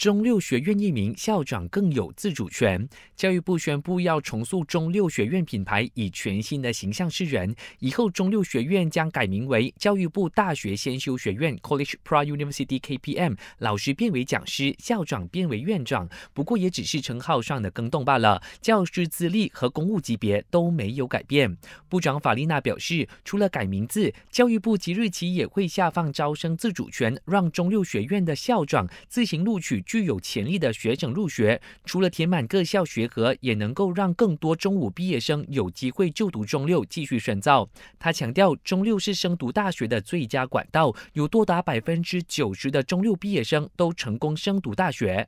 中六学院一名校长更有自主权。教育部宣布要重塑中六学院品牌，以全新的形象示人。以后中六学院将改名为教育部大学先修学院 （College Pro University KPM），老师变为讲师，校长变为院长。不过也只是称号上的更动罢了，教师资历和公务级别都没有改变。部长法丽娜表示，除了改名字，教育部即日起也会下放招生自主权，让中六学院的校长自行录取。具有潜力的学生入学，除了填满各校学额，也能够让更多中五毕业生有机会就读中六继续深造。他强调，中六是升读大学的最佳管道，有多达百分之九十的中六毕业生都成功升读大学。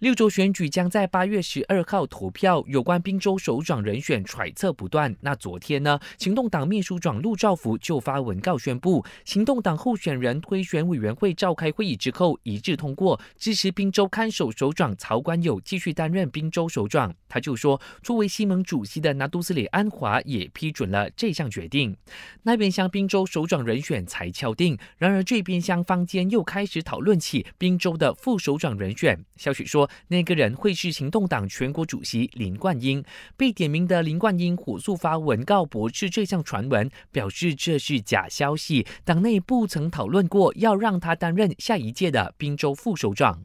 六州选举将在八月十二号投票，有关滨州首长人选揣测不断。那昨天呢，行动党秘书长陆兆福就发文告宣布，行动党候选人推选委员会召开会议之后一致通过支持滨州看守首长曹冠友继续担任滨州首长。他就说，作为西盟主席的拿督斯里安华也批准了这项决定。那边厢滨州首长人选才敲定，然而这边厢坊间又开始讨论起滨州的副首长人选。消息那个人会是行动党全国主席林冠英。被点名的林冠英火速发文告驳斥这项传闻，表示这是假消息，党内不曾讨论过要让他担任下一届的滨州副首长。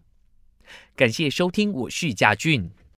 感谢收听，我是嘉俊。